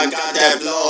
I got that blow.